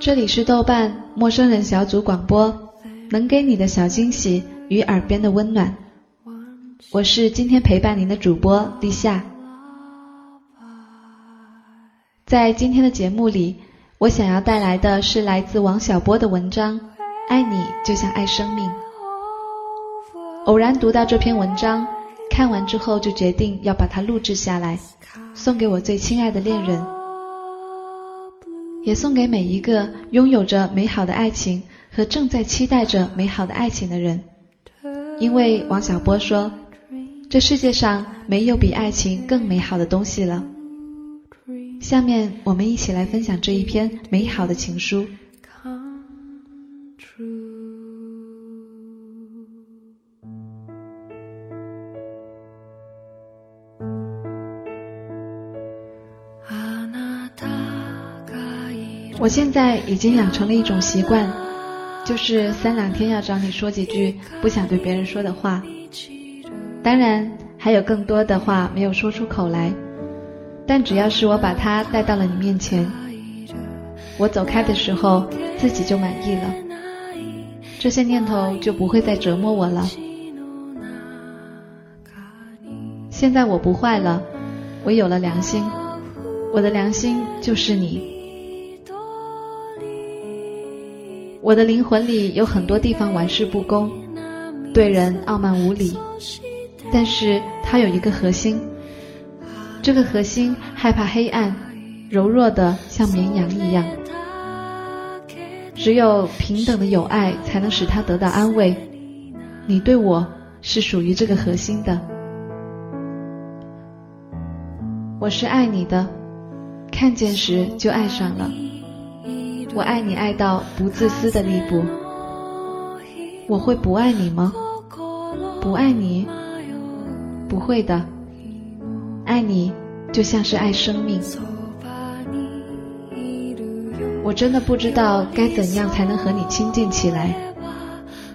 这里是豆瓣陌生人小组广播，能给你的小惊喜与耳边的温暖。我是今天陪伴您的主播立夏。在今天的节目里，我想要带来的是来自王小波的文章《爱你就像爱生命》。偶然读到这篇文章，看完之后就决定要把它录制下来，送给我最亲爱的恋人。也送给每一个拥有着美好的爱情和正在期待着美好的爱情的人，因为王小波说，这世界上没有比爱情更美好的东西了。下面我们一起来分享这一篇美好的情书。我现在已经养成了一种习惯，就是三两天要找你说几句不想对别人说的话。当然还有更多的话没有说出口来，但只要是我把他带到了你面前，我走开的时候自己就满意了，这些念头就不会再折磨我了。现在我不坏了，我有了良心，我的良心就是你。我的灵魂里有很多地方玩世不恭，对人傲慢无礼，但是它有一个核心，这个核心害怕黑暗，柔弱的像绵羊一样，只有平等的友爱才能使它得到安慰。你对我是属于这个核心的，我是爱你的，看见时就爱上了。我爱你爱到不自私的地步，我会不爱你吗？不爱你？不会的，爱你就像是爱生命。我真的不知道该怎样才能和你亲近起来。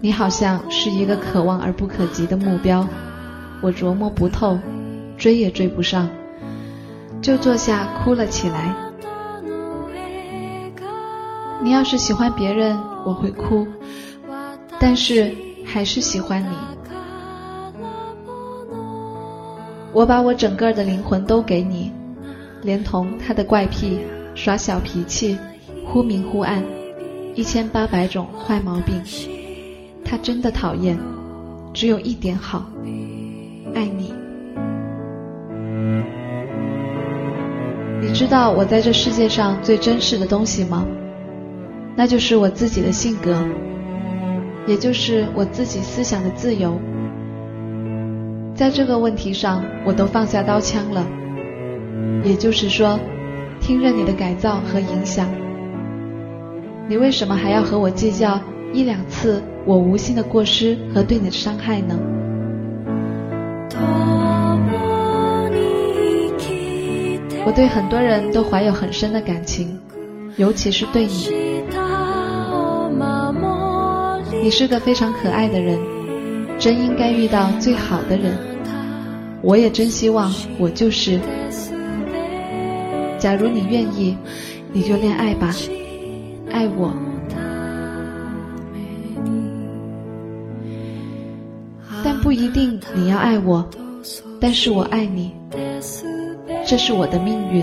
你好像是一个可望而不可及的目标，我琢磨不透，追也追不上，就坐下哭了起来。你要是喜欢别人，我会哭，但是还是喜欢你。我把我整个的灵魂都给你，连同他的怪癖、耍小脾气、忽明忽暗，一千八百种坏毛病。他真的讨厌，只有一点好，爱你。你知道我在这世界上最珍视的东西吗？那就是我自己的性格，也就是我自己思想的自由。在这个问题上，我都放下刀枪了。也就是说，听任你的改造和影响。你为什么还要和我计较一两次我无心的过失和对你的伤害呢？我对很多人都怀有很深的感情，尤其是对你。你是个非常可爱的人，真应该遇到最好的人。我也真希望我就是。假如你愿意，你就恋爱吧，爱我。但不一定你要爱我，但是我爱你，这是我的命运。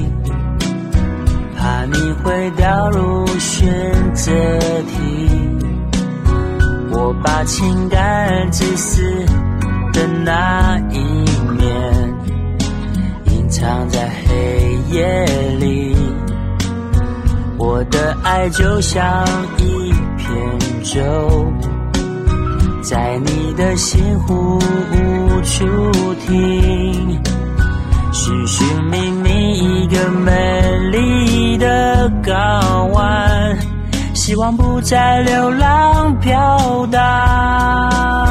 你会掉入选择题，我把情感自私的那一面隐藏在黑夜里。我的爱就像一片舟，在你的心湖无处希望不再流浪飘荡。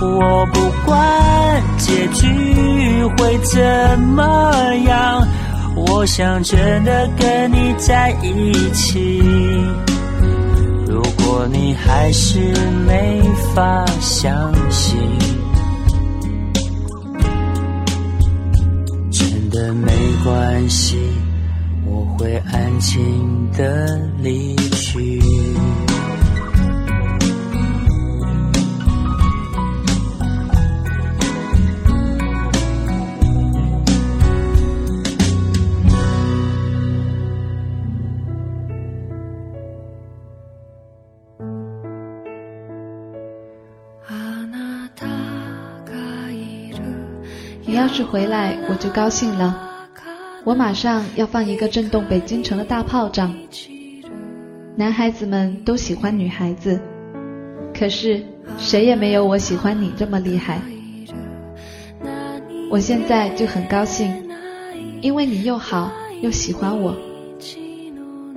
我不管结局会怎么样，我想真的跟你在一起。如果你还是没法相信，真的没关系。我会安静的离去。是回来，我就高兴了。我马上要放一个震动北京城的大炮仗。男孩子们都喜欢女孩子，可是谁也没有我喜欢你这么厉害。我现在就很高兴，因为你又好又喜欢我。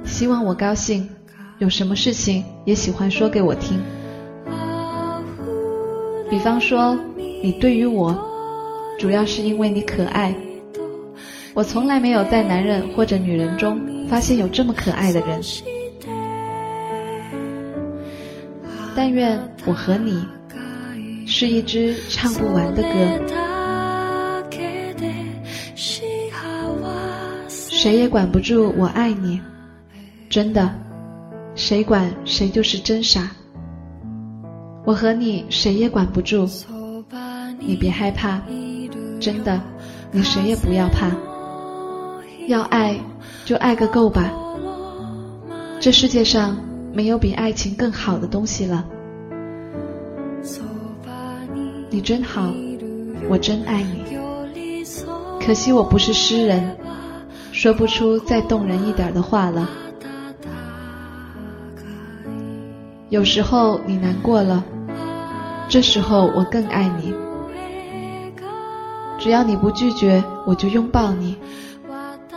希望我高兴，有什么事情也喜欢说给我听。比方说，你对于我，主要是因为你可爱。我从来没有在男人或者女人中发现有这么可爱的人。但愿我和你是一支唱不完的歌，谁也管不住我爱你，真的，谁管谁就是真傻。我和你谁也管不住，你别害怕，真的，你谁也不要怕。要爱，就爱个够吧。这世界上没有比爱情更好的东西了。你真好，我真爱你。可惜我不是诗人，说不出再动人一点的话了。有时候你难过了，这时候我更爱你。只要你不拒绝，我就拥抱你。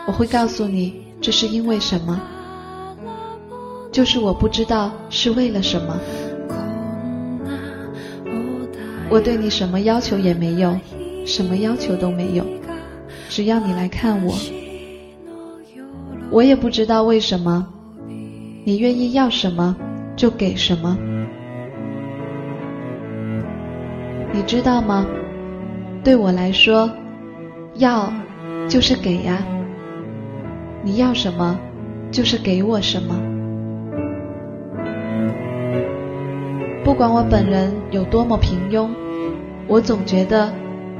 我会告诉你，这是因为什么？就是我不知道是为了什么。我对你什么要求也没有，什么要求都没有，只要你来看我，我也不知道为什么，你愿意要什么就给什么。你知道吗？对我来说，要就是给呀。你要什么，就是给我什么。不管我本人有多么平庸，我总觉得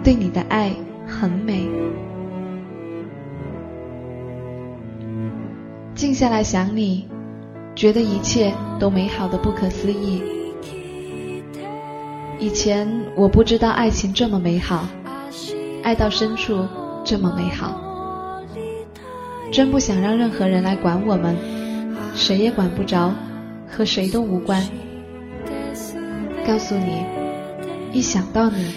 对你的爱很美。静下来想你，觉得一切都美好的不可思议。以前我不知道爱情这么美好，爱到深处这么美好。真不想让任何人来管我们，谁也管不着，和谁都无关。告诉你，一想到你，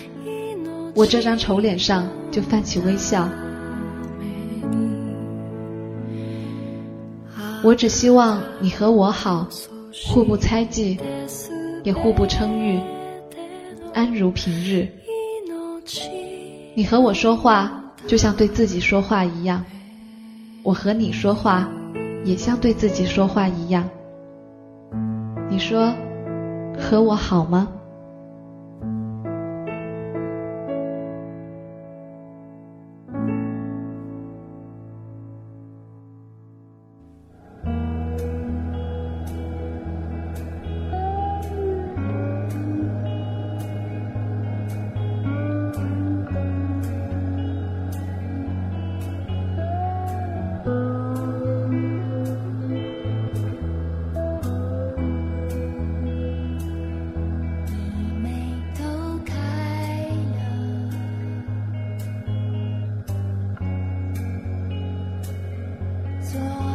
我这张丑脸上就泛起微笑。我只希望你和我好，互不猜忌，也互不称誉，安如平日。你和我说话，就像对自己说话一样。我和你说话，也像对自己说话一样。你说，和我好吗？dark.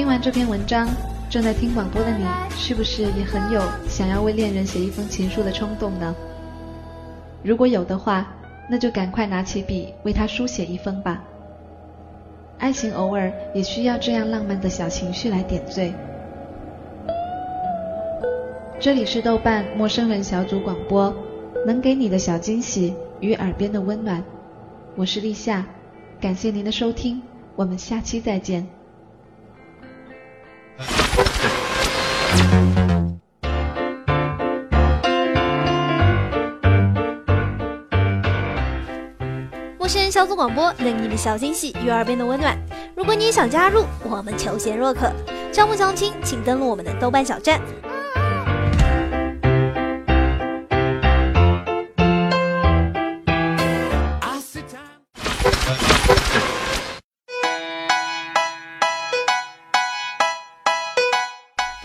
听完这篇文章，正在听广播的你，是不是也很有想要为恋人写一封情书的冲动呢？如果有的话，那就赶快拿起笔为他书写一封吧。爱情偶尔也需要这样浪漫的小情绪来点缀。这里是豆瓣陌生人小组广播，能给你的小惊喜与耳边的温暖，我是立夏，感谢您的收听，我们下期再见。陌生人小组广播，能给你的小惊喜与耳边的温暖。如果你也想加入，我们求贤若渴。招募相亲，请登录我们的豆瓣小站。